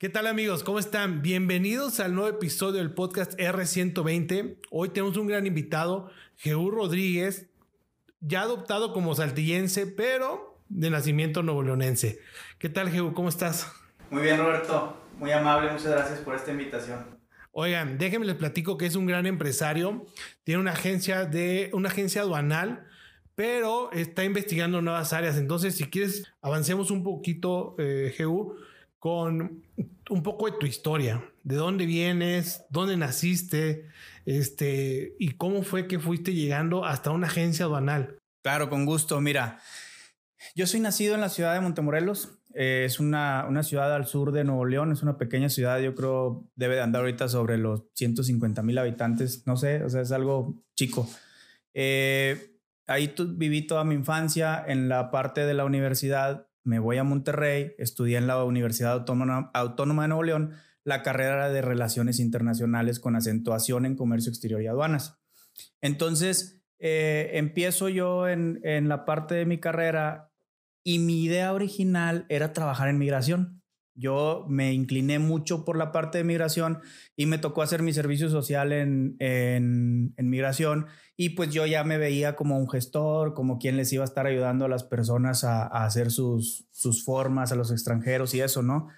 ¿Qué tal amigos? ¿Cómo están? Bienvenidos al nuevo episodio del podcast R120. Hoy tenemos un gran invitado, Jeú Rodríguez, ya adoptado como saltillense, pero de nacimiento novoleonense. ¿Qué tal Jeú? ¿Cómo estás? Muy bien Roberto, muy amable, muchas gracias por esta invitación. Oigan, déjenme les platico que es un gran empresario, tiene una agencia de una agencia aduanal, pero está investigando nuevas áreas. Entonces, si quieres, avancemos un poquito, eh, con un poco de tu historia, de dónde vienes, dónde naciste, este, y cómo fue que fuiste llegando hasta una agencia aduanal. Claro, con gusto. Mira, yo soy nacido en la ciudad de Montemorelos. Eh, es una, una, ciudad al sur de Nuevo León. Es una pequeña ciudad, yo creo, debe de andar ahorita sobre los 150 mil habitantes. No sé, o sea, es algo chico. Eh, ahí viví toda mi infancia. En la parte de la universidad me voy a Monterrey, estudié en la Universidad Autónoma, Autónoma de Nuevo León la carrera de Relaciones Internacionales con acentuación en Comercio Exterior y Aduanas. Entonces, eh, empiezo yo en, en la parte de mi carrera y mi idea original era trabajar en migración. Yo me incliné mucho por la parte de migración y me tocó hacer mi servicio social en, en, migración y pues yo ya me veía como un gestor, como quien les iba a estar ayudando a las personas a, hacer sus, sus formas, a los extranjeros y eso, ¿no?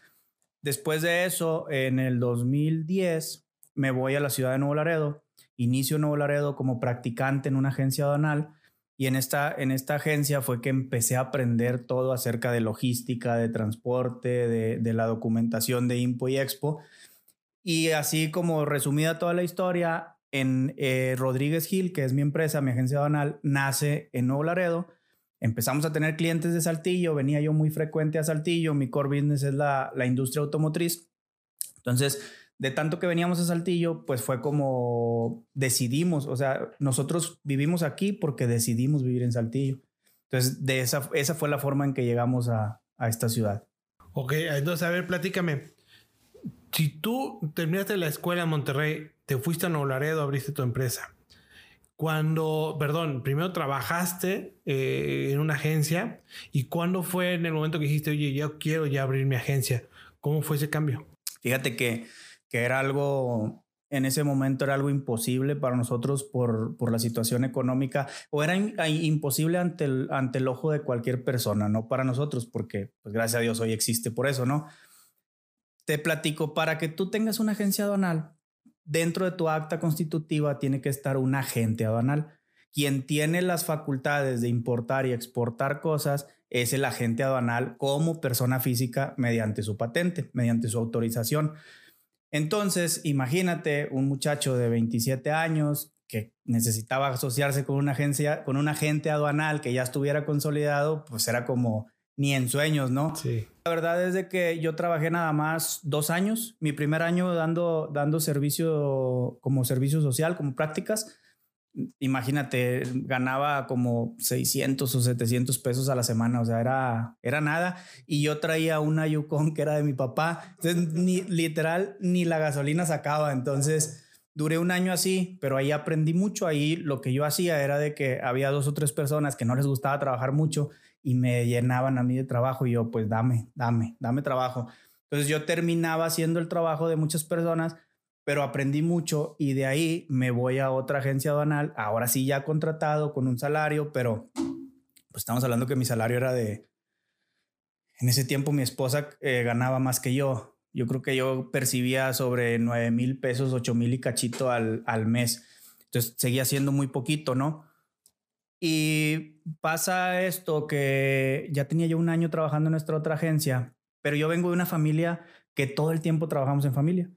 Después de eso, en el 2010, me voy a la ciudad de Nuevo Laredo, inicio Nuevo Laredo como practicante en una agencia aduanal y en esta, en esta agencia fue que empecé a aprender todo acerca de logística, de transporte, de, la documentación de Impo y Expo. Y así como resumida toda la historia, en eh, Rodríguez Gil, que es mi empresa, mi agencia banal, nace en Nuevo Laredo. Empezamos a tener clientes de Saltillo, venía yo muy frecuente a Saltillo, mi core business es la, la industria automotriz. Entonces, de tanto que veníamos a Saltillo, pues fue como decidimos, o sea, nosotros vivimos aquí porque decidimos vivir en Saltillo. Entonces, de esa, esa fue la forma en que llegamos a, a esta ciudad. Ok, entonces, a ver, platícame. Si tú terminaste la escuela en Monterrey, te fuiste a Nuevo Laredo, abriste tu empresa. Cuando, perdón, primero trabajaste eh, en una agencia y cuándo fue en el momento que dijiste, oye, yo quiero ya abrir mi agencia? ¿Cómo fue ese cambio? Fíjate que que era algo, en ese momento era algo imposible para nosotros por, por la situación económica, o era imposible ante el, ante el ojo de cualquier persona, no para nosotros, porque pues gracias a Dios hoy existe por eso, ¿no? Te platico, para que tú tengas una agencia aduanal, dentro de tu acta constitutiva tiene que estar un agente aduanal. Quien tiene las facultades de importar y exportar cosas es el agente aduanal como persona física mediante su patente, mediante su autorización. Entonces, imagínate un muchacho de 27 años que necesitaba asociarse con una agencia, con un agente aduanal que ya estuviera consolidado, pues era como ni en sueños, ¿no? Sí. La verdad es de que yo trabajé nada más dos años, mi primer año dando, dando servicio como servicio social, como prácticas, imagínate, ganaba como 600 o 700 pesos a la semana, o sea, era, era nada. Y yo traía una Yukon que era de mi papá, ni, literal ni la gasolina sacaba, entonces duré un año así, pero ahí aprendí mucho, ahí lo que yo hacía era de que había dos o tres personas que no les gustaba trabajar mucho y me llenaban a mí de trabajo y yo pues dame, dame, dame trabajo. Entonces yo terminaba haciendo el trabajo de muchas personas pero aprendí mucho y de ahí me voy a otra agencia aduanal, ahora sí ya contratado con un salario, pero pues estamos hablando que mi salario era de, en ese tiempo mi esposa eh, ganaba más que yo. Yo creo que yo percibía sobre 9 mil pesos, 8 mil y cachito al, al mes. Entonces seguía siendo muy poquito, ¿no? Y pasa esto que ya tenía yo un año trabajando en nuestra otra agencia, pero yo vengo de una familia que todo el tiempo trabajamos en familia.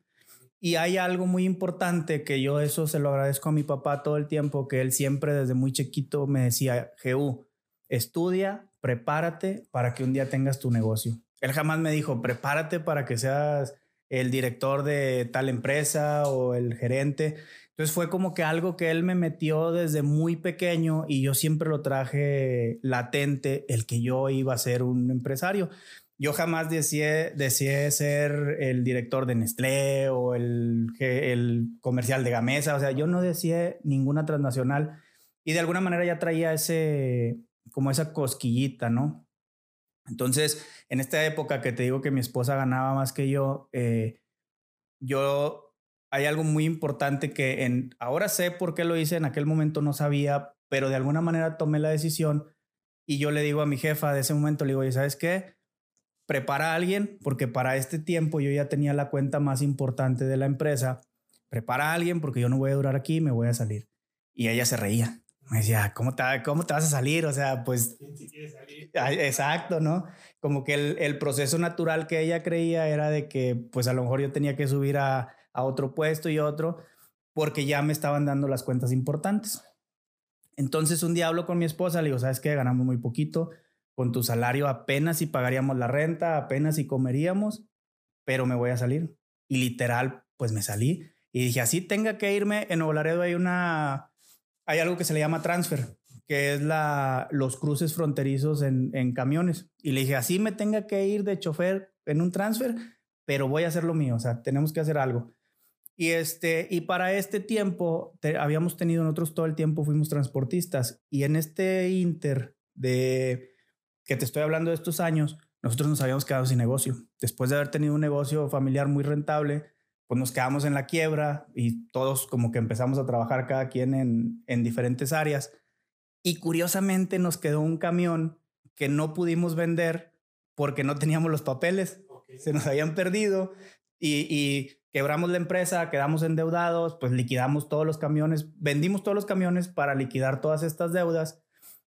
Y hay algo muy importante que yo eso se lo agradezco a mi papá todo el tiempo, que él siempre desde muy chiquito me decía, Jeú, estudia, prepárate para que un día tengas tu negocio. Él jamás me dijo, prepárate para que seas el director de tal empresa o el gerente. Entonces fue como que algo que él me metió desde muy pequeño y yo siempre lo traje latente, el que yo iba a ser un empresario. Yo jamás deseé, ser el director de Nestlé o el, el comercial de Gamesa. O sea, yo no deseé ninguna transnacional y de alguna manera ya traía ese, como esa cosquillita, ¿no? Entonces, en esta época que te digo que mi esposa ganaba más que yo, eh, yo hay algo muy importante que en, ahora sé por qué lo hice, en aquel momento no sabía, pero de alguna manera tomé la decisión y yo le digo a mi jefa de ese momento, le digo, ¿sabes qué? Prepara a alguien, porque para este tiempo yo ya tenía la cuenta más importante de la empresa. Prepara a alguien porque yo no voy a durar aquí, me voy a salir. Y ella se reía. Me decía, ¿cómo te, cómo te vas a salir? O sea, pues... Exacto, ¿no? Como que el, el, proceso natural que ella creía era de que, pues a lo mejor yo tenía que subir a, a otro puesto y otro, porque ya me estaban dando las cuentas importantes. Entonces un día hablo con mi esposa, le digo, ¿sabes qué? Ganamos muy poquito, con tu salario apenas si pagaríamos la renta, apenas si comeríamos, pero me voy a salir. Y literal, pues me salí y dije, así tenga que irme, en Nuevo Laredo hay una, hay algo que se le llama transfer, que es la, los cruces fronterizos en, en camiones. Y le dije, así me tenga que ir de chofer en un transfer, pero voy a hacer lo mío, o sea, tenemos que hacer algo. Y, este, y para este tiempo, habíamos tenido nosotros todo el tiempo, fuimos transportistas. Y en este inter de que te estoy hablando de estos años, nosotros nos habíamos quedado sin negocio. Después de haber tenido un negocio familiar muy rentable, pues nos quedamos en la quiebra y todos como que empezamos a trabajar cada quien en, en diferentes áreas. Y curiosamente nos quedó un camión que no pudimos vender porque no teníamos los papeles. Se nos habían perdido y, y quebramos la empresa, quedamos endeudados, pues liquidamos todos los camiones, vendimos todos los camiones para liquidar todas estas deudas.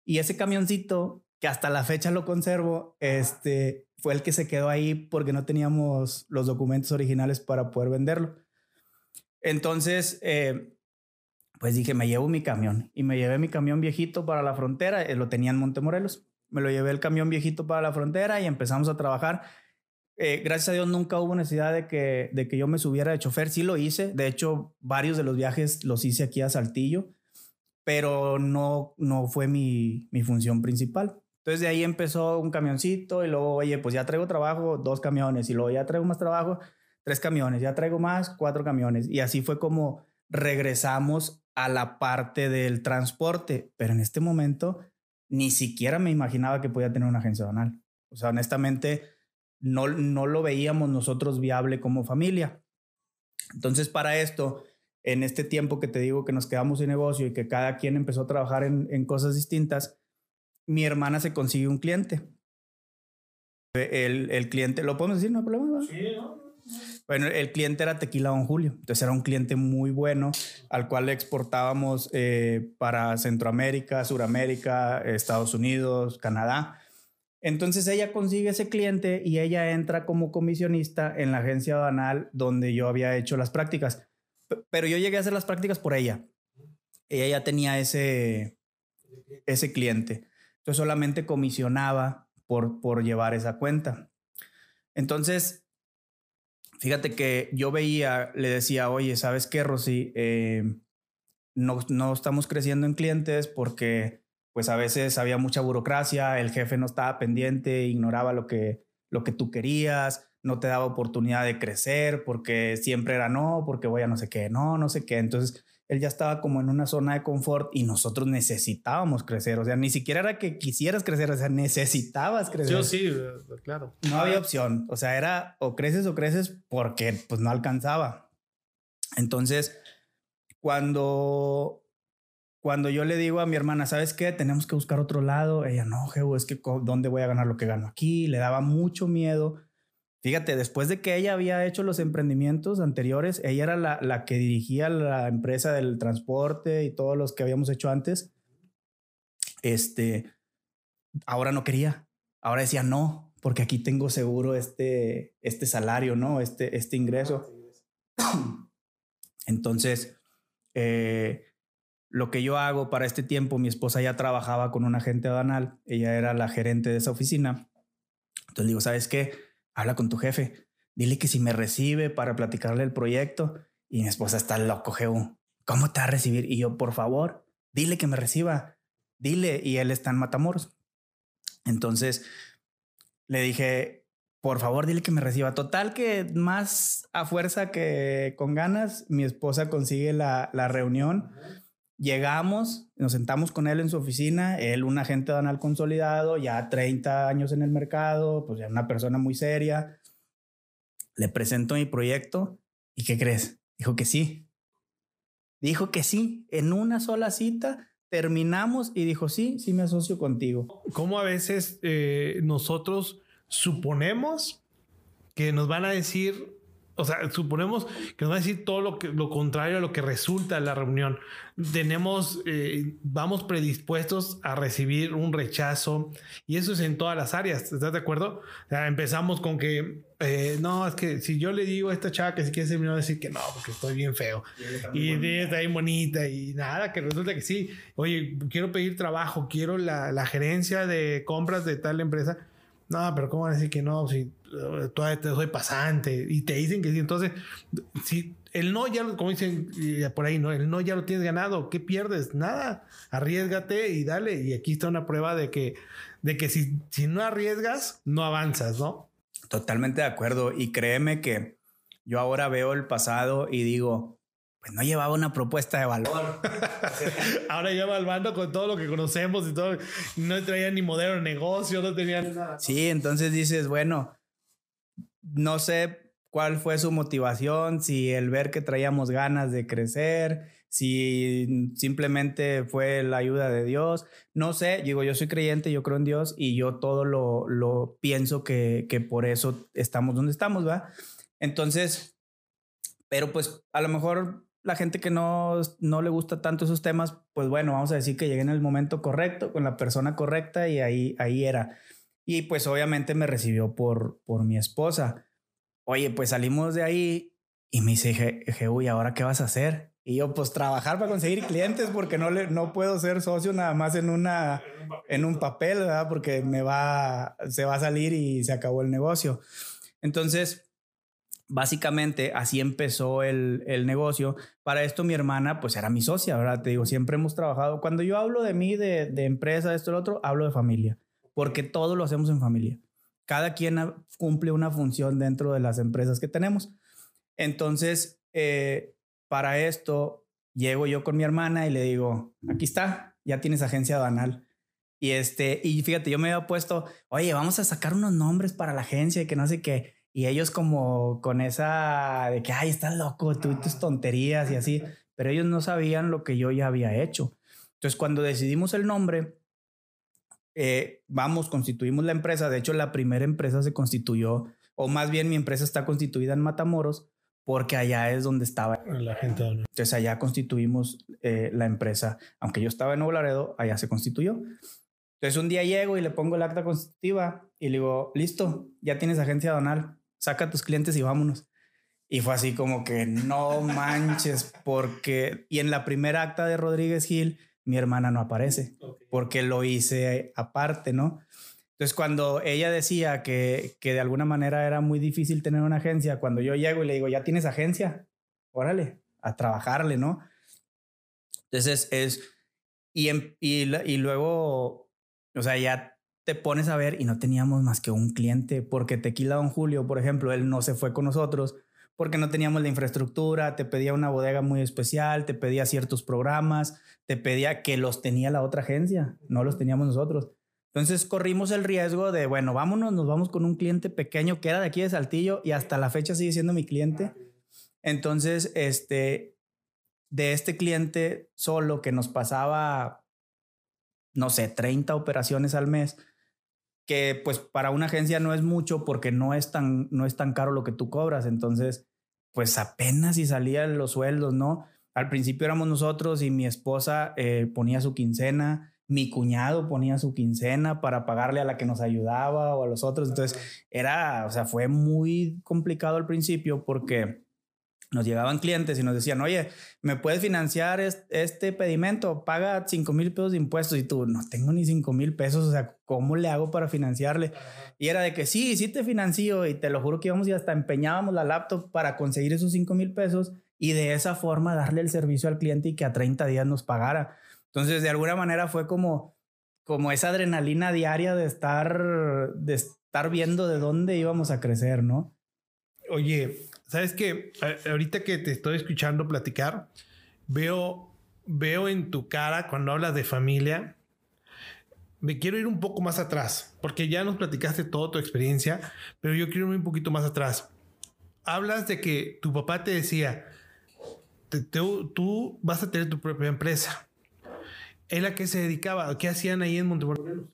Y ese camioncito, que hasta la fecha lo conservo, este, fue el que se quedó ahí porque no teníamos los documentos originales para poder venderlo. Entonces, eh, pues dije, me llevo mi camión y me llevé mi camión viejito para la frontera, eh, lo tenía en Montemorelos. Me lo llevé el camión viejito para la frontera y empezamos a trabajar eh, gracias a Dios nunca hubo necesidad de que, de que yo me subiera de chofer. Sí lo hice. De hecho, varios de los viajes los hice aquí a Saltillo, pero no, no fue mi, mi función principal. Entonces de ahí empezó un camioncito y luego, oye, pues ya traigo trabajo, dos camiones, y luego ya traigo más trabajo, tres camiones, ya traigo más, cuatro camiones. Y así fue como regresamos a la parte del transporte, pero en este momento ni siquiera me imaginaba que podía tener una agencia donal. O sea, honestamente, no, no lo veíamos nosotros viable como familia. Entonces, para esto, en este tiempo que te digo que nos quedamos sin negocio y que cada quien empezó a trabajar en, cosas distintas, mi hermana se consigue un cliente. El, el cliente, ¿lo podemos decir? No hay problema. Sí, ¿no? Bueno, el cliente era Tequila Don Julio. Entonces era un cliente muy bueno al cual exportábamos eh, para Centroamérica, Suramérica, Estados Unidos, Canadá. Entonces ella consigue ese cliente y ella entra como comisionista en la agencia banal donde yo había hecho las prácticas. Pero yo llegué a hacer las prácticas por ella. Ella ya tenía ese, ese cliente. Entonces solamente comisionaba por, por llevar esa cuenta. Entonces, fíjate que yo veía, le decía, oye, ¿sabes qué, Rosy? Eh, no, no estamos creciendo en clientes porque pues a veces había mucha burocracia, el jefe no estaba pendiente, ignoraba lo que, lo que tú querías, no te daba oportunidad de crecer porque siempre era no, porque voy a no sé qué, no, no sé qué. Entonces él ya estaba como en una zona de confort y nosotros necesitábamos crecer. O sea, ni siquiera era que quisieras crecer, o sea, necesitabas crecer. Yo sí, eh, claro. No había opción. O sea, era o creces o creces porque pues no alcanzaba. Entonces, cuando cuando yo le digo a mi hermana, ¿sabes qué? Tenemos que buscar otro lado. Ella, no, Jehu, es que ¿dónde voy a ganar lo que gano aquí? Le daba mucho miedo. Fíjate, después de que ella había hecho los emprendimientos anteriores, ella era la, la que dirigía la empresa del transporte y todos los que habíamos hecho antes. Este, ahora no quería. Ahora decía no, porque aquí tengo seguro este, este salario, ¿no? Este, este ingreso. Entonces, eh, lo que yo hago para este tiempo, mi esposa ya trabajaba con un agente aduanal, ella era la gerente de esa oficina. Entonces digo, ¿sabes qué? Habla con tu jefe, dile que si me recibe para platicarle el proyecto. Y mi esposa está loco, Jehu. ¿Cómo te va a recibir? Y yo, por favor, dile que me reciba. Dile. Y él está en Matamoros. Entonces le dije, por favor, dile que me reciba. Total que más a fuerza que con ganas, mi esposa consigue la, la reunión Llegamos, nos sentamos con él en su oficina, él un agente danal consolidado, ya 30 años en el mercado, pues ya una persona muy seria. Le presento mi proyecto y ¿qué crees? Dijo que sí. Dijo que sí, en una sola cita terminamos y dijo, sí, sí me asocio contigo. ¿Cómo a veces eh, nosotros suponemos que nos van a decir o sea, suponemos que nos va a decir todo lo, que, lo contrario a lo que resulta en la reunión. Tenemos, eh, vamos predispuestos a recibir un rechazo y eso es en todas las áreas. ¿Estás de acuerdo? O sea, empezamos con que, eh, no, es que si yo le digo a esta chava que si quiere ser mi a decir que no, porque estoy bien feo y está bien bonita y nada, que resulta que sí. Oye, quiero pedir trabajo, quiero la, la gerencia de compras de tal empresa. No, pero ¿cómo van a decir que no? Si todavía te soy pasante y te dicen que sí. Entonces, si el no ya, como dicen por ahí, no, el no ya lo tienes ganado, ¿qué pierdes? Nada, arriesgate y dale. Y aquí está una prueba de que, de que si, si no arriesgas, no avanzas, ¿no? Totalmente de acuerdo. Y créeme que yo ahora veo el pasado y digo, pues no llevaba una propuesta de valor. Ahora lleva al bando con todo lo que conocemos y todo. No traía ni modelo de negocio, no tenía nada. Sí, entonces dices, bueno, no sé cuál fue su motivación, si el ver que traíamos ganas de crecer, si simplemente fue la ayuda de Dios. No sé, digo, yo soy creyente, yo creo en Dios y yo todo lo, lo pienso que, que por eso estamos donde estamos, ¿va? Entonces, pero pues a lo mejor la gente que no, no le gusta tanto esos temas, pues bueno, vamos a decir que llegué en el momento correcto, con la persona correcta y ahí, ahí era. Y pues obviamente me recibió por, por mi esposa. Oye, pues salimos de ahí y me dice, je, uy, ¿ahora qué vas a hacer? Y yo, pues trabajar para conseguir clientes porque no, le, no puedo ser socio nada más en, una, en un papel, ¿verdad? Porque me va, se va a salir y se acabó el negocio. Entonces, básicamente así empezó el, el, negocio. Para esto mi hermana pues era mi socia, ¿verdad? Te digo, siempre hemos trabajado. Cuando yo hablo de mí, de, de empresa, esto y lo otro, hablo de familia porque todo lo hacemos en familia. Cada quien cumple una función dentro de las empresas que tenemos. Entonces, eh, para esto, llego yo con mi hermana y le digo, aquí está, ya tienes agencia aduanal. Y este, y fíjate, yo me había puesto, oye, vamos a sacar unos nombres para la agencia y que no sé qué. Y ellos como con esa de que, ay, estás loco, tú y tus tonterías y así. Pero ellos no sabían lo que yo ya había hecho. Entonces, cuando decidimos el nombre, eh, vamos, constituimos la empresa. De hecho, la primera empresa se constituyó, o más bien mi empresa está constituida en Matamoros, porque allá es donde estaba la gente. Entonces allá constituimos eh, la empresa. Aunque yo estaba en Nuevo Laredo, allá se constituyó. Entonces un día llego y le pongo el acta constitutiva y le digo, listo, ya tienes agencia donal, saca a tus clientes y vámonos. Y fue así como que no manches, porque... Y en la primera acta de Rodríguez Gil mi hermana no aparece porque lo hice aparte, ¿no? Entonces, cuando ella decía que, que de alguna manera era muy difícil tener una agencia, cuando yo llego y le digo, ¿ya tienes agencia? Órale, a trabajarle, ¿no? Entonces, es, y, y, y luego, o sea, ya te pones a ver y no teníamos más que un cliente, porque Tequila Don Julio, por ejemplo, él no se fue con nosotros porque no teníamos la infraestructura, te pedía una bodega muy especial, te pedía ciertos programas, te pedía que los tenía la otra agencia, no los teníamos nosotros. Entonces corrimos el riesgo de, bueno, vámonos, nos vamos con un cliente pequeño que era de aquí de Saltillo y hasta la fecha sigue siendo mi cliente. Entonces, este, de este cliente solo que nos pasaba, no sé, 30 operaciones al mes, que pues para una agencia no es mucho porque no es tan, no es tan caro lo que tú cobras. Entonces, pues apenas si salían los sueldos, ¿no? Al principio éramos nosotros y mi esposa eh, ponía su quincena, mi cuñado ponía su quincena para pagarle a la que nos ayudaba o a los otros. Entonces, era, o sea, fue muy complicado al principio porque nos llegaban clientes y nos decían, oye, ¿me puedes financiar este pedimento? Paga 5 mil pesos de impuestos. Y tú, no tengo ni 5 mil pesos, o sea, ¿cómo le hago para financiarle? Y era de que sí, sí te financio y te lo juro que íbamos y hasta empeñábamos la laptop para conseguir esos 5 mil pesos y de esa forma darle el servicio al cliente y que a 30 días nos pagara. Entonces, de alguna manera fue como, como esa adrenalina diaria de estar, de estar viendo de dónde íbamos a crecer, ¿no? Oye, Sabes que ahorita que te estoy escuchando platicar, veo veo en tu cara cuando hablas de familia, me quiero ir un poco más atrás, porque ya nos platicaste toda tu experiencia, pero yo quiero ir un poquito más atrás. Hablas de que tu papá te decía, tú vas a tener tu propia empresa. ¿Él a qué se dedicaba? ¿Qué hacían ahí en Montemorelos?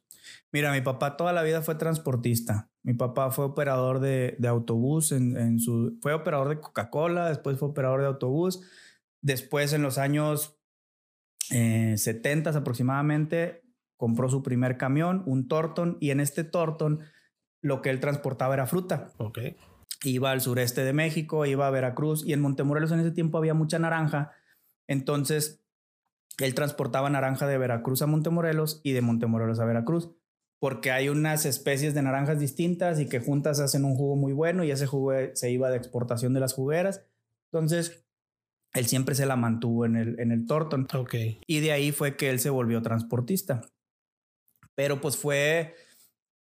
Mira, mi papá toda la vida fue transportista. Mi papá fue operador de, autobús en, su... Fue operador de Coca-Cola, después fue operador de autobús. Después, en los años 70 eh, aproximadamente, compró su primer camión, un Torton, y en este Torton lo que él transportaba era fruta. Ok. Iba al sureste de México, iba a Veracruz, y en Montemorelos en ese tiempo había mucha naranja. Entonces, él transportaba naranja de Veracruz a Montemorelos y de Montemorelos a Veracruz porque hay unas especies de naranjas distintas y que juntas hacen un jugo muy bueno y ese jugo se iba de exportación de las jugueras. Entonces, él siempre se la mantuvo en el, en el Torton. Ok. Y de ahí fue que él se volvió transportista. Pero pues fue,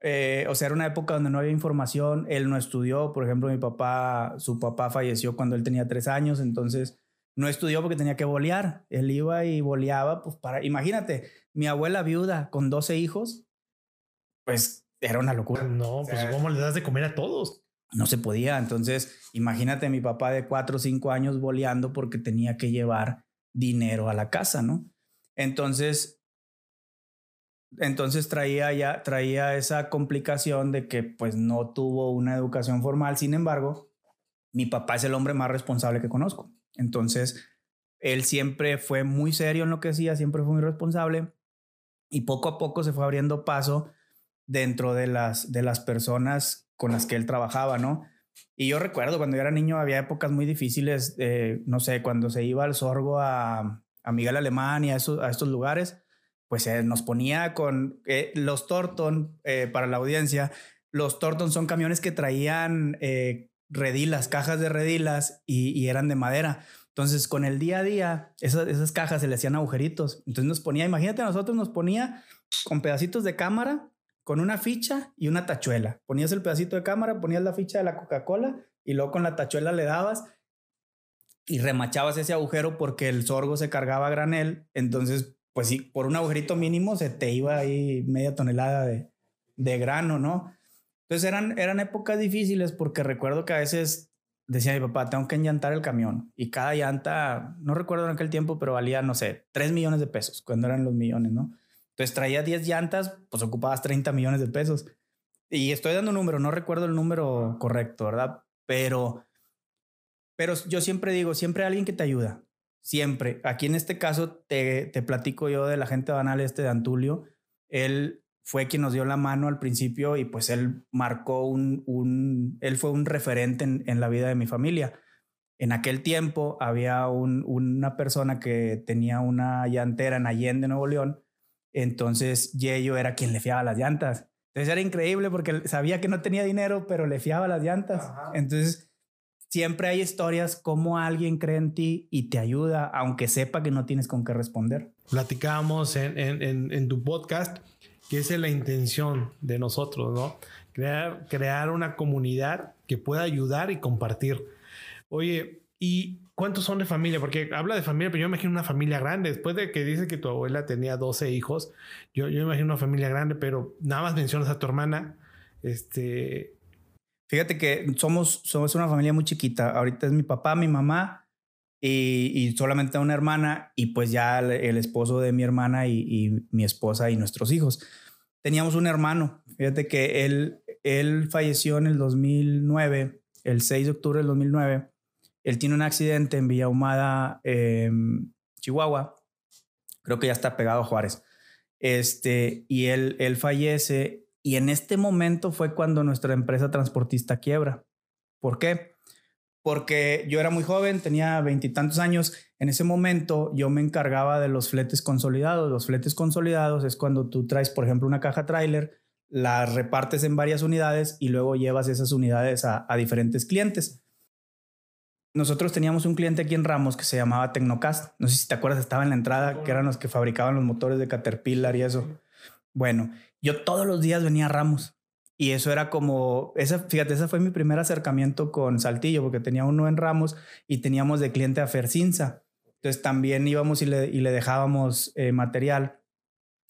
eh, o sea, era una época donde no había información, él no estudió, por ejemplo, mi papá, su papá falleció cuando él tenía tres años, entonces no estudió porque tenía que bolear, él iba y boleaba, pues para, imagínate, mi abuela viuda con 12 hijos, pues era una locura. No, pues ¿cómo le das de comer a todos? No se podía. Entonces, imagínate mi papá de cuatro o cinco años boleando porque tenía que llevar dinero a la casa, ¿no? Entonces, entonces traía ya, traía esa complicación de que pues no tuvo una educación formal. Sin embargo, mi papá es el hombre más responsable que conozco. Entonces, él siempre fue muy serio en lo que hacía, siempre fue muy responsable y poco a poco se fue abriendo paso dentro de las, de las personas con las que él trabajaba, ¿no? Y yo recuerdo cuando yo era niño había épocas muy difíciles, eh, no sé, cuando se iba al sorgo a, a Miguel Alemán y a, a estos lugares, pues eh, nos ponía con eh, los Torton, para la audiencia, los Torton son camiones que traían redilas, cajas de redilas y, eran de madera. Entonces, con el día a día, esas, esas cajas se le hacían agujeritos. Entonces nos ponía, imagínate, a nosotros nos ponía con pedacitos de cámara con una ficha y una tachuela. Ponías el pedacito de cámara, ponías la ficha de la Coca-Cola y luego con la tachuela le dabas y remachabas ese agujero porque el sorgo se cargaba a granel. Entonces, pues sí, por un agujerito mínimo se te iba ahí media tonelada de, de grano, ¿no? Entonces eran, eran épocas difíciles porque recuerdo que a veces decía mi papá, tengo que enllantar el camión y cada llanta, no recuerdo en aquel tiempo, pero valía, no sé, 3 millones de pesos cuando eran los millones, ¿no? Entonces traía 10 llantas, pues ocupabas 30 millones de pesos. Y estoy dando un número, no recuerdo el número correcto, ¿verdad? Pero, pero yo siempre digo, siempre hay alguien que te ayuda. Siempre. Aquí en este caso te, te platico yo de la gente banal este de Antulio. Él fue quien nos dio la mano al principio y pues él marcó un, un él fue un referente en, en, la vida de mi familia. En aquel tiempo había un, una persona que tenía una llantera en Allende, Nuevo León, entonces Yeyo era quien le fiaba las llantas. Entonces era increíble porque sabía que no tenía dinero, pero le fiaba las llantas. Entonces siempre hay historias como alguien cree en ti y te ayuda, aunque sepa que no tienes con qué responder. Platicábamos en, en, en, tu podcast que esa es la intención de nosotros, ¿no? Crear, crear una comunidad que pueda ayudar y compartir. Oye, y ¿Cuántos son de familia? Porque habla de familia, pero yo imagino una familia grande. Después de que dice que tu abuela tenía 12 hijos, yo, yo imagino una familia grande, pero nada más mencionas a tu hermana. Este. Fíjate que somos, somos una familia muy chiquita. Ahorita es mi papá, mi mamá y, y solamente una hermana y pues ya el, esposo de mi hermana y, y, mi esposa y nuestros hijos. Teníamos un hermano. Fíjate que él, él falleció en el 2009, el 6 de octubre del 2009 él tiene un accidente en Villa Humada, em, Chihuahua. Creo que ya está pegado a Juárez. Este, y él, él fallece. Y en este momento fue cuando nuestra empresa transportista quiebra. ¿Por qué? Porque yo era muy joven, tenía veintitantos años. En ese momento yo me encargaba de los fletes consolidados. Los fletes consolidados es cuando tú traes, por ejemplo, una caja trailer, la repartes en varias unidades y luego llevas esas unidades a diferentes clientes nosotros teníamos un cliente aquí en Ramos que se llamaba Tecnocast. No sé si te acuerdas, estaba en la entrada, que eran los que fabricaban los motores de Caterpillar y eso. Bueno, yo todos los días venía a Ramos. Y eso era como, esa, fíjate, ese fue mi primer acercamiento con Saltillo, porque tenía uno en Ramos y teníamos de cliente a Fercinza. Entonces también íbamos y le, y le dejábamos eh, material.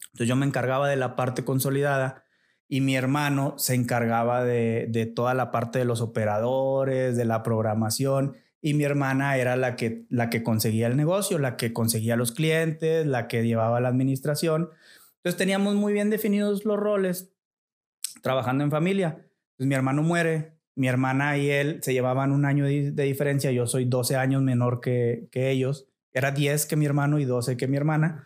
Entonces yo me encargaba de la parte consolidada y mi hermano se encargaba de, de toda la parte de los operadores, de la programación y mi hermana era la que, la que conseguía el negocio, la que conseguía los clientes, la que llevaba la administración. Entonces teníamos muy bien definidos los roles trabajando en familia. Pues mi hermano muere, mi hermana y él se llevaban un año de, diferencia, yo soy 12 años menor que, que ellos, era 10 que mi hermano y 12 que mi hermana.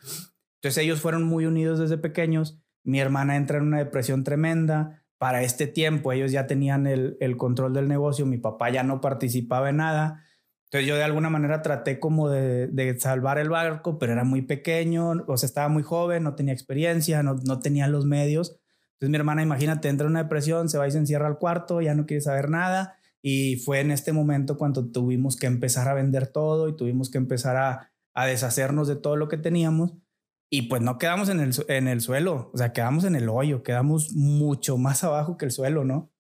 Entonces ellos fueron muy unidos desde pequeños, mi hermana entra en una depresión tremenda, para este tiempo ellos ya tenían el, control del negocio, mi papá ya no participaba en nada, entonces yo de alguna manera traté como de, salvar el barco, pero era muy pequeño, o sea, estaba muy joven, no tenía experiencia, no, tenía los medios. Entonces mi hermana, imagínate, entra en una depresión, se va y se encierra al cuarto, ya no quiere saber nada. Y fue en este momento cuando tuvimos que empezar a vender todo y tuvimos que empezar a deshacernos de todo lo que teníamos. Y pues no quedamos en el, en el suelo, o sea, quedamos en el hoyo, quedamos mucho más abajo que el suelo, ¿no?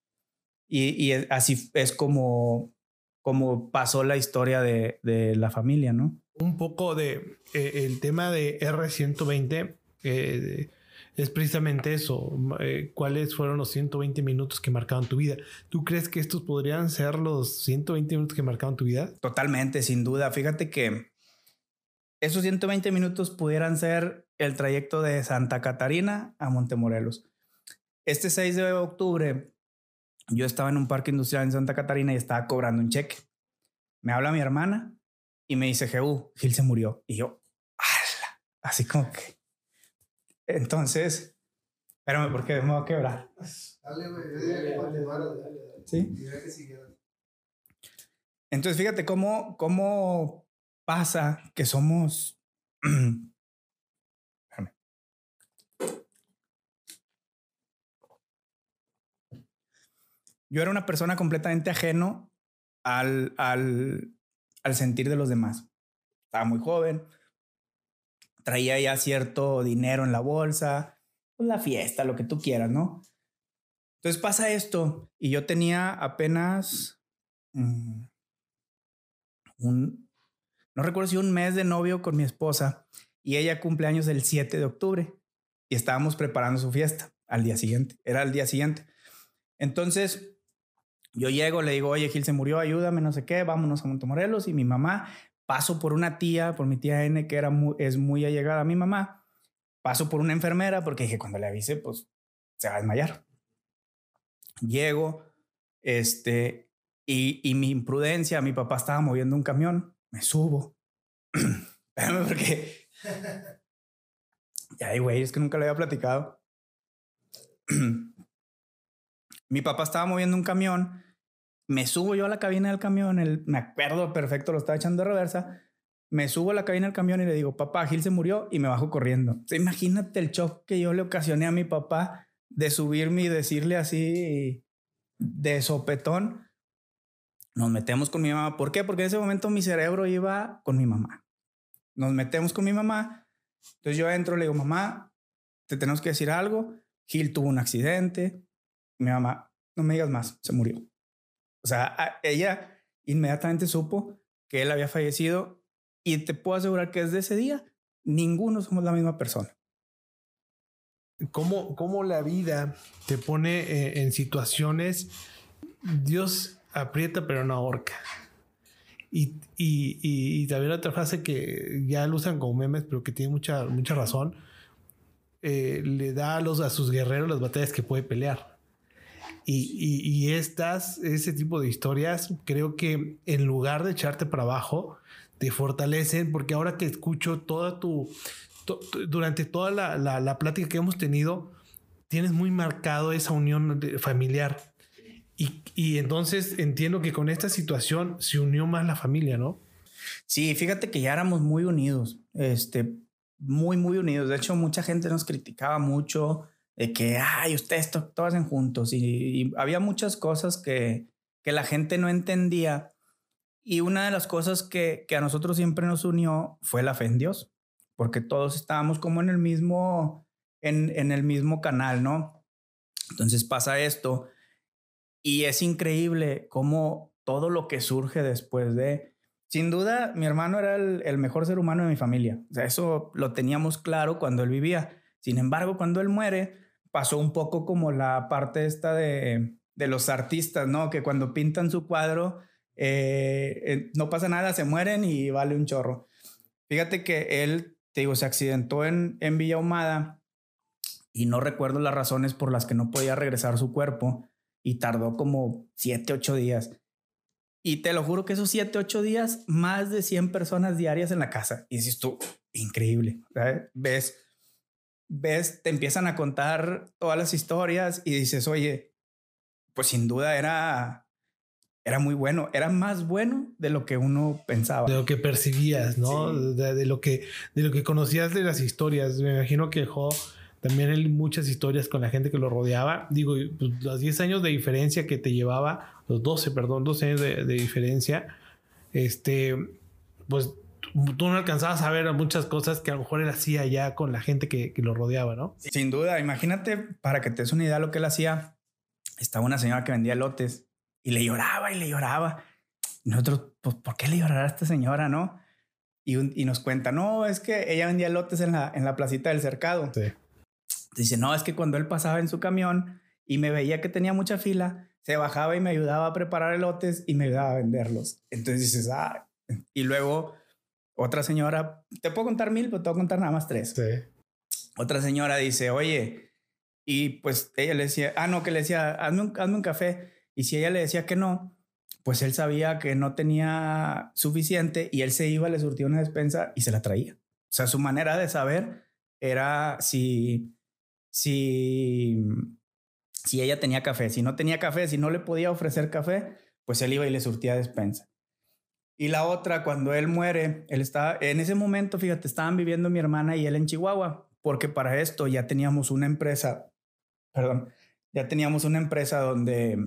Y, y así es como, como pasó la historia de, de la familia, ¿no? Un poco de eh, el tema de R120. Eh, es precisamente eso. Eh, ¿Cuáles fueron los 120 minutos que marcaron tu vida? ¿Tú crees que estos podrían ser los 120 minutos que marcaron tu vida? Totalmente, sin duda. Fíjate que esos 120 minutos pudieran ser el trayecto de Santa Catarina a Montemorelos. Este 6 de octubre, yo estaba en un parque industrial en Santa Catarina y estaba cobrando un cheque. Me habla mi hermana y me dice, Jehú, Gil se murió. Y yo, así como que entonces, espérame porque me voy a quebrar. Dale, güey, dale, Sí. Entonces, fíjate cómo, cómo pasa que somos. Yo era una persona completamente ajeno al, al, al sentir de los demás. Estaba muy joven, traía ya cierto dinero en la bolsa, pues la fiesta, lo que tú quieras, ¿no? Entonces pasa esto y yo tenía apenas mm, un, no recuerdo si un mes de novio con mi esposa y ella cumple años el 7 de octubre y estábamos preparando su fiesta al día siguiente, era el día siguiente. Entonces yo llego, le digo, oye, Gil se murió, ayúdame, no sé qué, vámonos a Montemorelos y mi mamá paso por una tía, por mi tía N, que era es muy allegada a mi mamá, paso por una enfermera porque dije, cuando le avise, pues se va a desmayar. Llego, este, y, y mi imprudencia, mi papá estaba moviendo un camión, me subo. Espérame porque... Ya, güey, es que nunca le había platicado. mi papá estaba moviendo un camión me subo yo a la cabina del camión, el, me acuerdo perfecto, lo estaba echando de reversa. Me subo a la cabina del camión y le digo, papá, Gil se murió y me bajo corriendo. imagínate el shock que yo le ocasioné a mi papá de subirme y decirle así de sopetón. Nos metemos con mi mamá. ¿Por qué? Porque en ese momento mi cerebro iba con mi mamá. Nos metemos con mi mamá. Entonces yo entro, le digo, mamá, te tenemos que decir algo. Gil tuvo un accidente. Mi mamá, no me digas más, se murió. O sea, ella inmediatamente supo que él había fallecido y te puedo asegurar que desde ese día ninguno somos la misma persona. ¿Cómo, cómo la vida te pone eh, en situaciones, Dios aprieta pero no ahorca? Y, y, y, también otra frase que ya lo usan como memes, pero que tiene mucha, mucha razón, eh, le da a, los, a sus guerreros las batallas que puede pelear. Y, y, estas, ese tipo de historias, creo que en lugar de echarte para abajo, te fortalecen, porque ahora que escucho toda tu, durante toda la, la, la, plática que hemos tenido, tienes muy marcado esa unión familiar. Y, y, entonces entiendo que con esta situación se unió más la familia, ¿no? Sí, fíjate que ya éramos muy unidos, este, muy, muy unidos. De hecho, mucha gente nos criticaba mucho de que, ay, ustedes todos hacen juntos. Y, había muchas cosas que, que la gente no entendía. Y una de las cosas que, que a nosotros siempre nos unió fue la fe en Dios, porque todos estábamos como en el mismo, en, en el mismo canal, ¿no? Entonces pasa esto y es increíble cómo todo lo que surge después de sin duda, mi hermano era el, mejor ser humano de mi familia. O sea, eso lo teníamos claro cuando él vivía. Sin embargo, cuando él muere, pasó un poco como la parte esta de, de los artistas, ¿no? Que cuando pintan su cuadro, eh, eh, no pasa nada, se mueren y vale un chorro. Fíjate que él, te digo, se accidentó en, en Villa Humada y no recuerdo las razones por las que no podía regresar su cuerpo y tardó como siete, ocho días. Y te lo juro que esos siete, ocho días, más de 100 personas diarias en la casa. Y dices tú, increíble. Ves, ves, te empiezan a contar todas las historias y dices, oye, pues sin duda era, era muy bueno. Era más bueno de lo que uno pensaba. De lo que percibías, ¿no? De, lo que, de lo que conocías de las historias. Me imagino que también hay muchas historias con la gente que lo rodeaba. Digo, pues, los 10 años de diferencia que te llevaba los 12, perdón, 12 años de, diferencia, este, pues tú no alcanzabas a ver muchas cosas que a lo mejor él hacía ya con la gente que, lo rodeaba, ¿no? Sin duda, imagínate, para que te des una idea de lo que él hacía, estaba una señora que vendía lotes y le lloraba y le lloraba. nosotros, pues, ¿por qué le llorará a esta señora, no? Y, y, nos cuenta, no, es que ella vendía lotes en la, en la placita del cercado. Sí. Dice, no, es que cuando él pasaba en su camión y me veía que tenía mucha fila, se bajaba y me ayudaba a preparar elotes y me ayudaba a venderlos. Entonces dices, ah, y luego otra señora, te puedo contar mil, pero te voy a contar nada más tres. Otra señora dice, oye, y pues ella le decía, ah, no, que le decía, hazme un, hazme un café. Y si ella le decía que no, pues él sabía que no tenía suficiente y él se iba, le surtía una despensa y se la traía. O sea, su manera de saber era si, si si ella tenía café. Si no tenía café, si no le podía ofrecer café, pues él iba y le surtía despensa. Y la otra, cuando él muere, él estaba, en ese momento, fíjate, estaban viviendo mi hermana y él en Chihuahua, porque para esto ya teníamos una empresa, perdón, ya teníamos una empresa donde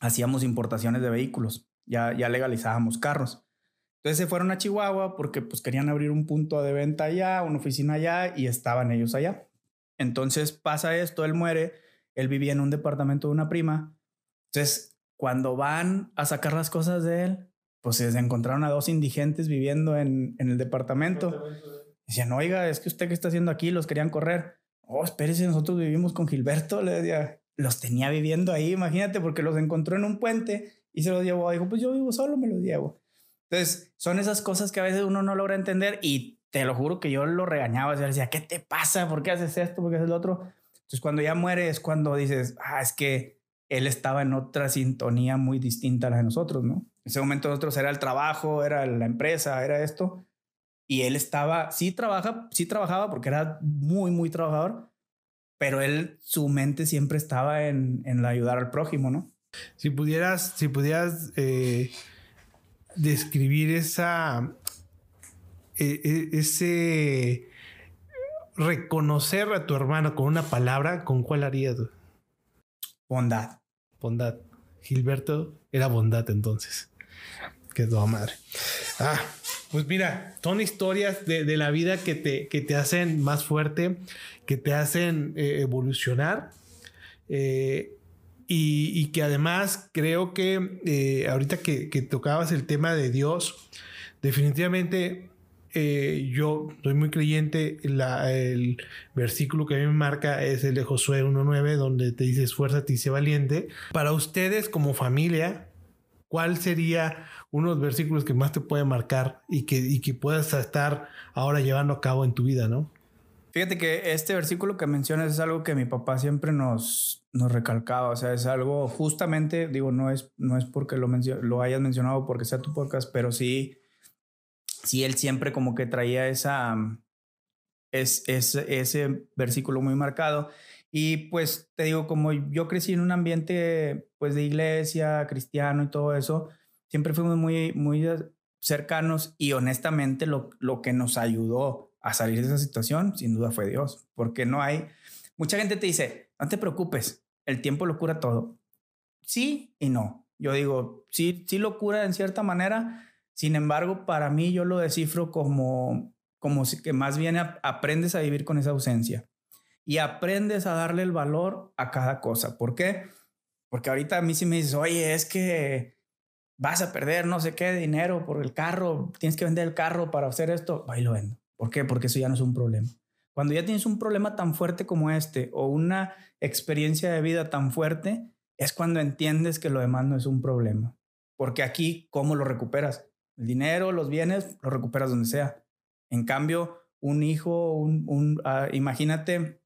hacíamos importaciones de vehículos, ya, ya legalizábamos carros. Entonces se fueron a Chihuahua porque pues querían abrir un punto de venta allá, una oficina allá y estaban ellos allá. Entonces pasa esto, él muere él vivía en un departamento de una prima. Entonces, cuando van a sacar las cosas de él, pues se encontraron a dos indigentes viviendo en, el departamento. Decían, oiga, es que usted qué está haciendo aquí, los querían correr. Oh, espérese, nosotros vivimos con Gilberto. Le decía, los tenía viviendo ahí, imagínate, porque los encontró en un puente y se los llevó. Dijo, pues yo vivo solo, me los llevo. Entonces, son esas cosas que a veces uno no logra entender y te lo juro que yo lo regañaba. O decía, ¿qué te pasa? ¿Por qué haces esto? ¿Por qué haces lo otro? Entonces, cuando ya muere es cuando dices, ah, es que él estaba en otra sintonía muy distinta a la de nosotros, ¿no? En ese momento nosotros era el trabajo, era la empresa, era esto. Y él estaba, sí trabaja, sí trabajaba porque era muy, muy trabajador, pero él, su mente siempre estaba en, en ayudar al prójimo, ¿no? Si pudieras, si pudieras eh, describir esa, e, e, ese reconocer a tu hermano con una palabra, ¿con cuál harías? Bondad. Bondad. Gilberto era bondad entonces. Que tu madre. Ah, pues mira, son historias de, la vida que te, que te, hacen más fuerte, que te hacen eh, evolucionar. Eh, y, que además creo que eh, ahorita que, que, tocabas el tema de Dios, definitivamente eh, yo soy muy creyente, el versículo que a mí me marca es el de Josué 1.9, donde te dice esfuérzate y sé valiente. Para ustedes como familia, ¿cuál sería uno de los versículos que más te puede marcar y que, y que puedas estar ahora llevando a cabo en tu vida, no? Fíjate que este versículo que mencionas es algo que mi papá siempre nos, nos recalcaba, o sea, es algo justamente, digo, no es, no es porque lo, lo hayas mencionado porque sea tu podcast, pero sí sí, él siempre como que traía esa, es, ese versículo muy marcado. Y pues te digo, como yo crecí en un ambiente pues de iglesia, cristiano y todo eso, siempre fuimos muy, muy cercanos y honestamente lo, lo que nos ayudó a salir de esa situación sin duda fue Dios, porque no hay, mucha gente te dice, no te preocupes, el tiempo lo cura todo. Sí y no. Yo digo, sí, sí lo cura en cierta manera, sin embargo, para mí yo lo descifro como, como que más bien aprendes a vivir con esa ausencia y aprendes a darle el valor a cada cosa. ¿Por qué? Porque ahorita a mí sí me dices, oye, es que vas a perder no sé qué dinero por el carro, tienes que vender el carro para hacer esto, y lo vendo. ¿Por qué? Porque eso ya no es un problema. Cuando ya tienes un problema tan fuerte como este o una experiencia de vida tan fuerte, es cuando entiendes que lo demás no es un problema. Porque aquí, ¿cómo lo recuperas? El dinero, los bienes, lo recuperas donde sea. En cambio, un hijo, un, ah, imagínate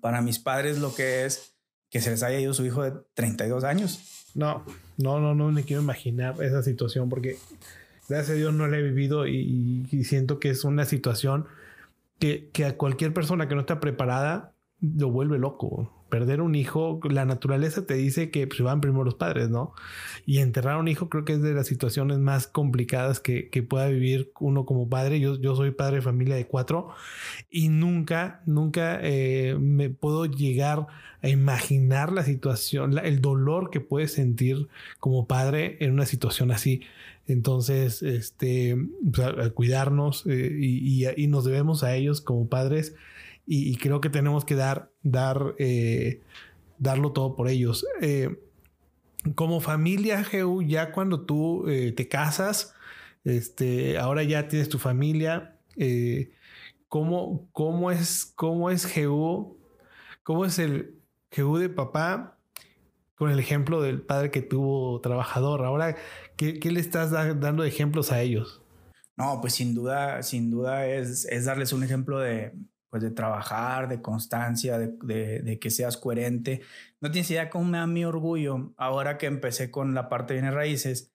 para mis padres lo que es que se les haya ido su hijo de 32 años. No, no, no, no me quiero imaginar esa situación porque gracias a Dios no la he vivido y, siento que es una situación que, que, a cualquier persona que no está preparada lo vuelve loco perder un hijo, la naturaleza te dice que pues, van primero los padres, ¿no? Y enterrar un hijo creo que es de las situaciones más complicadas que, pueda vivir uno como padre. Yo, yo soy padre de familia de cuatro y nunca, nunca eh, me puedo llegar a imaginar la situación, el dolor que puedes sentir como padre en una situación así. Entonces, este, pues, cuidarnos eh, y, y nos debemos a ellos como padres y, creo que tenemos que dar, dar, eh, darlo todo por ellos. Eh, como familia, Geu, ya cuando tú eh, te casas, este, ahora ya tienes tu familia, ¿cómo, ¿cómo, es, ¿cómo es? ¿Cómo es el Geu de papá con el ejemplo del padre que tuvo trabajador? Ahora, ¿qué, qué le estás dando ejemplos a ellos? No, pues sin duda, sin duda es, es darles un ejemplo de, pues de trabajar, de constancia, de, de, que seas coherente. No tienes idea cómo me da mi orgullo ahora que empecé con la parte de bienes raíces.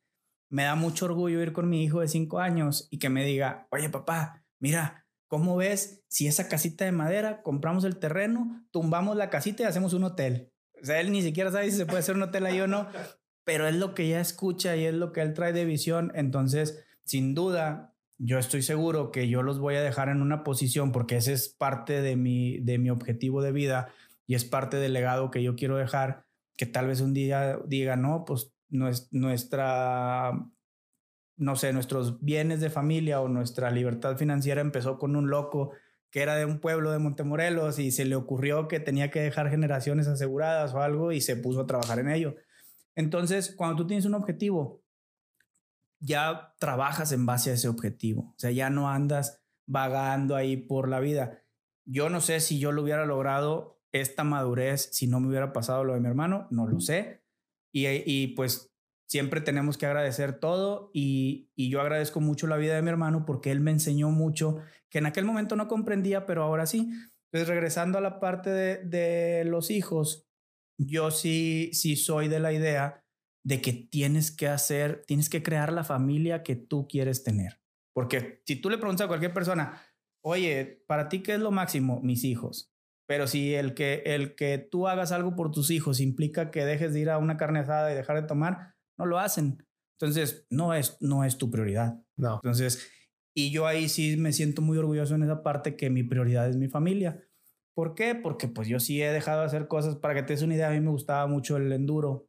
Me da mucho orgullo ir con mi hijo de cinco años y que me diga, oye papá, mira, ¿cómo ves si esa casita de madera, compramos el terreno, tumbamos la casita y hacemos un hotel? O sea, él ni siquiera sabe si se puede hacer un hotel ahí o no, pero es lo que ya escucha y es lo que él trae de visión. Entonces, sin duda, yo estoy seguro que yo los voy a dejar en una posición porque ese es parte de mi, de mi objetivo de vida y es parte del legado que yo quiero dejar, que tal vez un día diga, no, pues nuestra, no sé, nuestros bienes de familia o nuestra libertad financiera empezó con un loco que era de un pueblo de Montemorelos y se le ocurrió que tenía que dejar generaciones aseguradas o algo y se puso a trabajar en ello. Entonces, cuando tú tienes un objetivo, ya trabajas en base a ese objetivo. O sea, ya no andas vagando ahí por la vida. Yo no sé si yo lo hubiera logrado esta madurez si no me hubiera pasado lo de mi hermano, no lo sé. Y, y pues siempre tenemos que agradecer todo y, y, yo agradezco mucho la vida de mi hermano porque él me enseñó mucho que en aquel momento no comprendía, pero ahora sí. Entonces, regresando a la parte de, de los hijos, yo sí, sí soy de la idea de que tienes que hacer, tienes que crear la familia que tú quieres tener. Porque si tú le preguntas a cualquier persona, oye, ¿para ti qué es lo máximo? Mis hijos. Pero si el que, el que tú hagas algo por tus hijos implica que dejes de ir a una carne asada y dejar de tomar, no lo hacen. Entonces, no es, no es tu prioridad. No. Entonces, y yo ahí sí me siento muy orgulloso en esa parte que mi prioridad es mi familia. ¿Por qué? Porque pues yo sí he dejado de hacer cosas. Para que te des una idea, a mí me gustaba mucho el enduro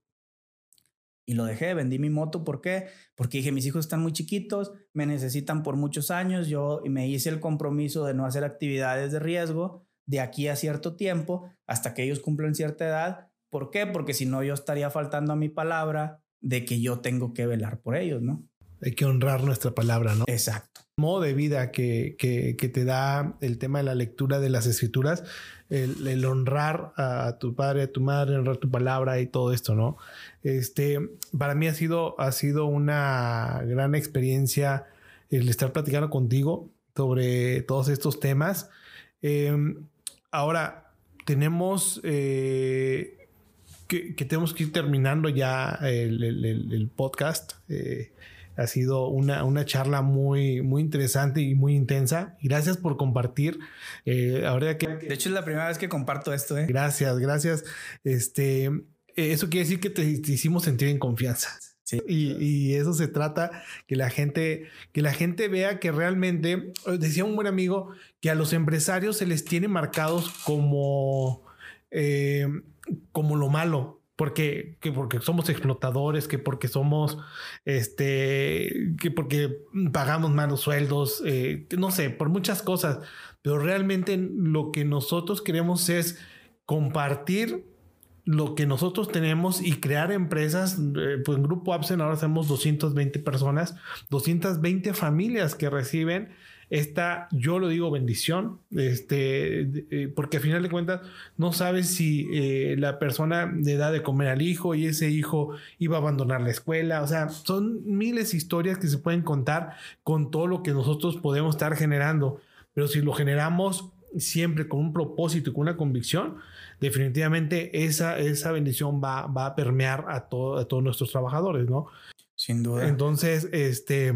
y lo dejé, vendí mi moto. ¿Por qué? Porque dije, mis hijos están muy chiquitos, me necesitan por muchos años, yo me hice el compromiso de no hacer actividades de riesgo de aquí a cierto tiempo, hasta que ellos cumplan cierta edad. ¿Por qué? Porque si no, yo estaría faltando a mi palabra de que yo tengo que velar por ellos, ¿no? Hay que honrar nuestra palabra, ¿no? Exacto. Modo de vida que, que, que te da el tema de la lectura de las escrituras, el, honrar a tu padre, a tu madre, honrar tu palabra y todo esto, ¿no? Este, para mí ha sido, ha sido una gran experiencia el estar platicando contigo sobre todos estos temas. Em, ahora, tenemos eh, que, tenemos que ir terminando ya el, podcast. Eh, ha sido una, una charla muy, muy interesante y muy intensa. Gracias por compartir. Eh, ahora que... De hecho, es la primera vez que comparto esto. ¿eh? Gracias, gracias. Este, eso quiere decir que te, hicimos sentir en confianza. Sí. Y, y, eso se trata que la gente que la gente vea que realmente decía un buen amigo que a los empresarios se les tiene marcados como eh, como lo malo porque, que porque somos explotadores, que porque somos, este, que porque pagamos malos sueldos, eh, no sé, por muchas cosas, pero realmente lo que nosotros queremos es compartir lo que nosotros tenemos y crear empresas. Eh, pues en Grupo Absen ahora hacemos 220 personas, 220 familias que reciben esta, yo lo digo bendición, este, eh, porque al final de cuentas no sabes si eh, la persona le da de comer al hijo y ese hijo iba a abandonar la escuela, o sea, son miles de historias que se pueden contar con todo lo que nosotros podemos estar generando, pero si lo generamos siempre con un propósito y con una convicción, definitivamente esa, esa bendición va, va a permear a, a todos nuestros trabajadores, ¿no? Sin duda. Entonces, este,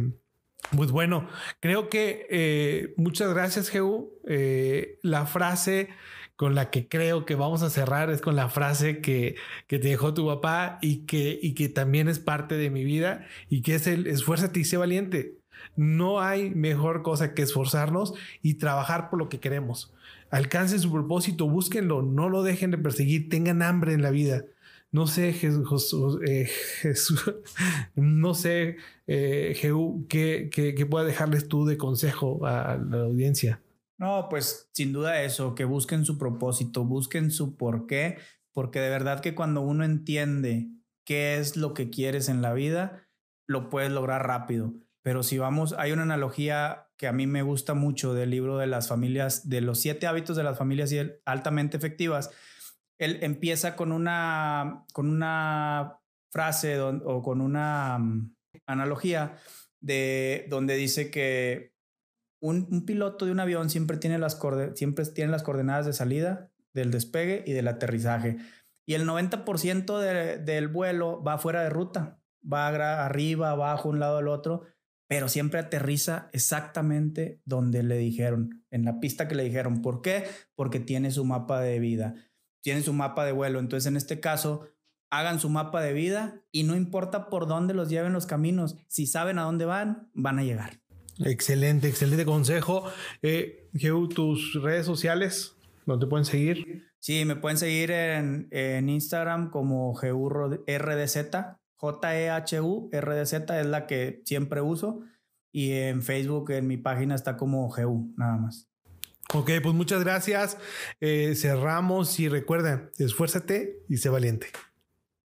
pues bueno, creo que eh, muchas gracias, Jehu. Eh, la frase con la que creo que vamos a cerrar es con la frase que, que te dejó tu papá y que, y que también es parte de mi vida y que es el esfuérzate y sé valiente. No hay mejor cosa que esforzarnos y trabajar por lo que queremos. Alcancen su propósito, búsquenlo, no lo dejen de perseguir, tengan hambre en la vida. No sé, Jesús, eh, no sé, eh, ¿qué, qué, pueda dejarles tú de consejo a la audiencia? No, pues sin duda eso, que busquen su propósito, busquen su por qué, porque de verdad que cuando uno entiende qué es lo que quieres en la vida, lo puedes lograr rápido. Pero si vamos, hay una analogía que a mí me gusta mucho del libro de las familias, de los siete hábitos de las familias altamente efectivas, él empieza con una, con una frase o con una mm, analogía de donde dice que un, piloto de un avión siempre tiene, las siempre tiene las coordenadas de salida, del despegue y del aterrizaje. Y el 90% del vuelo va fuera de ruta, va arriba, abajo, un lado al otro, pero siempre aterriza exactamente donde le dijeron, en la pista que le dijeron. ¿Por qué? Porque tiene su mapa de vida tienen su mapa de vuelo. Entonces, en este caso, hagan su mapa de vida y no importa por dónde los lleven los caminos, si saben a dónde van, van a llegar. Excelente, excelente consejo. Eh, tus redes sociales, ¿dónde te pueden seguir? Sí, me pueden seguir en, en Instagram como GURDZ, J-E-H-U, RDZ es la que siempre uso. Y en Facebook, en mi página está como GU, nada más. Ok, pues muchas gracias. Eh, cerramos y recuerden, esfuérzate y sé valiente.